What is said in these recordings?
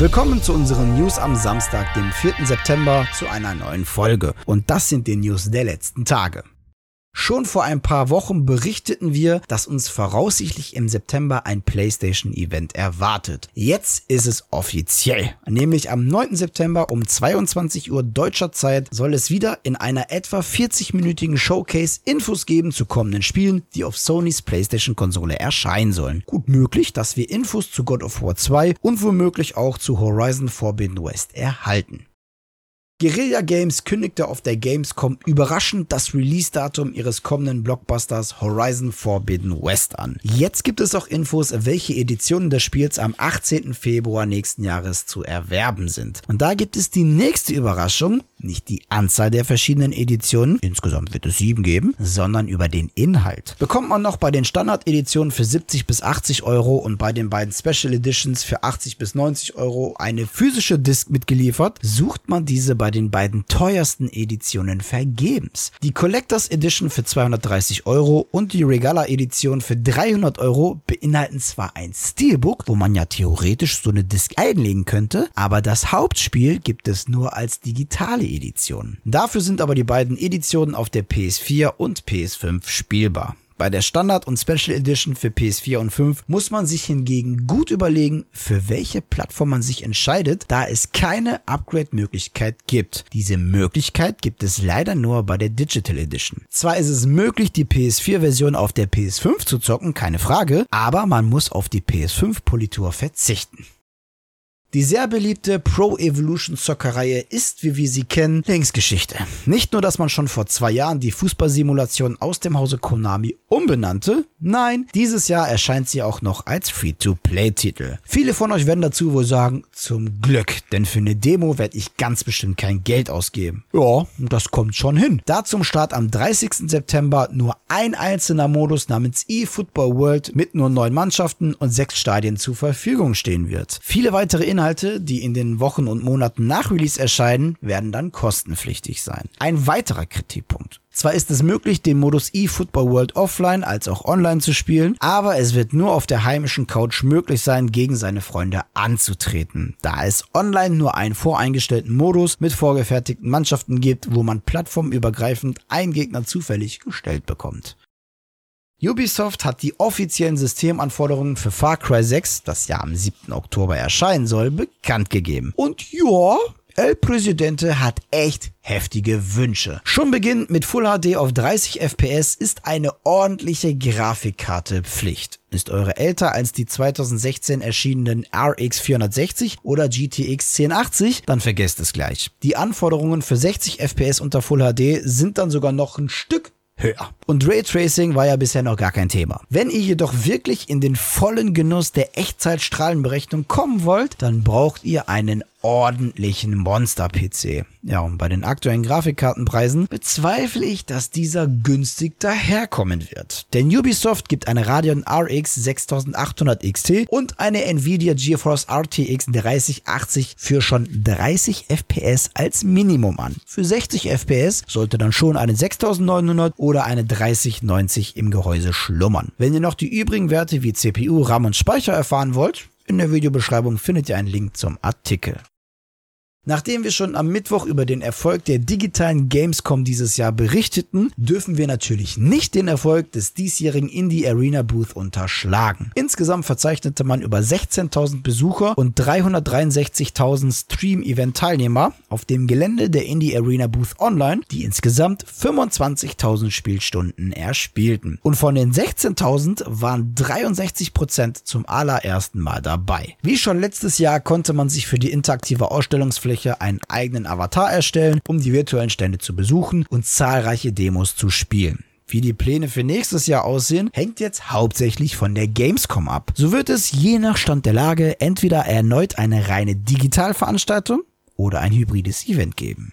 Willkommen zu unseren News am Samstag, dem 4. September, zu einer neuen Folge. Und das sind die News der letzten Tage. Schon vor ein paar Wochen berichteten wir, dass uns voraussichtlich im September ein PlayStation-Event erwartet. Jetzt ist es offiziell. Nämlich am 9. September um 22 Uhr deutscher Zeit soll es wieder in einer etwa 40-minütigen Showcase Infos geben zu kommenden Spielen, die auf Sonys PlayStation-Konsole erscheinen sollen. Gut möglich, dass wir Infos zu God of War 2 und womöglich auch zu Horizon Forbidden West erhalten. Guerilla Games kündigte auf der Gamescom überraschend das Release-Datum ihres kommenden Blockbusters Horizon Forbidden West an. Jetzt gibt es auch Infos, welche Editionen des Spiels am 18. Februar nächsten Jahres zu erwerben sind. Und da gibt es die nächste Überraschung, nicht die Anzahl der verschiedenen Editionen, insgesamt wird es sieben geben, sondern über den Inhalt. Bekommt man noch bei den Standard-Editionen für 70 bis 80 Euro und bei den beiden Special Editions für 80 bis 90 Euro eine physische Disc mitgeliefert, sucht man diese bei den beiden teuersten Editionen vergebens. Die Collectors Edition für 230 Euro und die Regala Edition für 300 Euro beinhalten zwar ein Steelbook, wo man ja theoretisch so eine Disc einlegen könnte, aber das Hauptspiel gibt es nur als digitale Edition. Dafür sind aber die beiden Editionen auf der PS4 und PS5 spielbar. Bei der Standard- und Special Edition für PS4 und 5 muss man sich hingegen gut überlegen, für welche Plattform man sich entscheidet, da es keine Upgrade-Möglichkeit gibt. Diese Möglichkeit gibt es leider nur bei der Digital Edition. Zwar ist es möglich, die PS4-Version auf der PS5 zu zocken, keine Frage, aber man muss auf die PS5-Politur verzichten. Die sehr beliebte Pro Evolution Soccer-Reihe ist, wie wir sie kennen, Linksgeschichte. Nicht nur, dass man schon vor zwei Jahren die Fußballsimulation aus dem Hause Konami umbenannte, nein, dieses Jahr erscheint sie auch noch als Free-to-Play-Titel. Viele von euch werden dazu wohl sagen, zum Glück, denn für eine Demo werde ich ganz bestimmt kein Geld ausgeben. Ja, das kommt schon hin. Da zum Start am 30. September nur ein einzelner Modus namens eFootball World mit nur neun Mannschaften und sechs Stadien zur Verfügung stehen wird. Viele weitere Inhalte, die in den Wochen und Monaten nach Release erscheinen, werden dann kostenpflichtig sein. Ein weiterer Kritikpunkt. Zwar ist es möglich, den Modus eFootball World offline als auch online zu spielen, aber es wird nur auf der heimischen Couch möglich sein, gegen seine Freunde anzutreten, da es online nur einen voreingestellten Modus mit vorgefertigten Mannschaften gibt, wo man plattformübergreifend einen Gegner zufällig gestellt bekommt. Ubisoft hat die offiziellen Systemanforderungen für Far Cry 6, das ja am 7. Oktober erscheinen soll, bekannt gegeben. Und ja, El Presidente hat echt heftige Wünsche. Schon beginnend mit Full HD auf 30 FPS ist eine ordentliche Grafikkarte Pflicht. Ist eure älter als die 2016 erschienenen RX 460 oder GTX 1080, dann vergesst es gleich. Die Anforderungen für 60 FPS unter Full HD sind dann sogar noch ein Stück höher. Und Raytracing war ja bisher noch gar kein Thema. Wenn ihr jedoch wirklich in den vollen Genuss der Echtzeitstrahlenberechnung kommen wollt, dann braucht ihr einen ordentlichen Monster-PC. Ja, und bei den aktuellen Grafikkartenpreisen bezweifle ich, dass dieser günstig daherkommen wird. Denn Ubisoft gibt eine Radeon RX 6800 XT und eine Nvidia GeForce RTX 3080 für schon 30 FPS als Minimum an. Für 60 FPS sollte dann schon eine 6900 oder eine 3090 im Gehäuse schlummern. Wenn ihr noch die übrigen Werte wie CPU, RAM und Speicher erfahren wollt, in der Videobeschreibung findet ihr einen Link zum Artikel. Nachdem wir schon am Mittwoch über den Erfolg der digitalen Gamescom dieses Jahr berichteten, dürfen wir natürlich nicht den Erfolg des diesjährigen Indie Arena Booth unterschlagen. Insgesamt verzeichnete man über 16.000 Besucher und 363.000 Stream-Event-Teilnehmer auf dem Gelände der Indie Arena Booth Online, die insgesamt 25.000 Spielstunden erspielten. Und von den 16.000 waren 63% zum allerersten Mal dabei. Wie schon letztes Jahr konnte man sich für die interaktive Ausstellungsfläche Oberfläche einen eigenen Avatar erstellen, um die virtuellen Stände zu besuchen und zahlreiche Demos zu spielen. Wie die Pläne für nächstes Jahr aussehen, hängt jetzt hauptsächlich von der Gamescom ab. So wird es je nach Stand der Lage entweder erneut eine reine Digitalveranstaltung oder ein hybrides Event geben.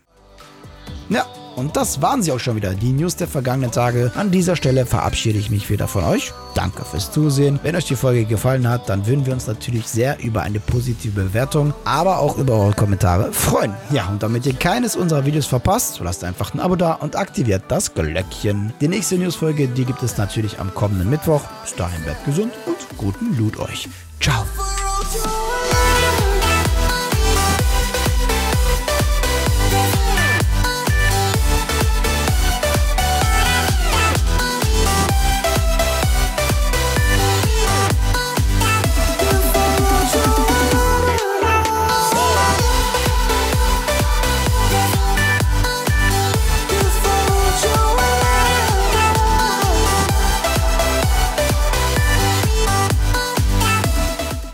Ja, und das waren sie auch schon wieder, die News der vergangenen Tage. An dieser Stelle verabschiede ich mich wieder von euch. Danke fürs Zusehen. Wenn euch die Folge gefallen hat, dann würden wir uns natürlich sehr über eine positive Bewertung, aber auch über eure Kommentare freuen. Ja, und damit ihr keines unserer Videos verpasst, so lasst einfach ein Abo da und aktiviert das Glöckchen. Die nächste Newsfolge, die gibt es natürlich am kommenden Mittwoch. Bis dahin bleibt gesund und guten Loot euch. Ciao.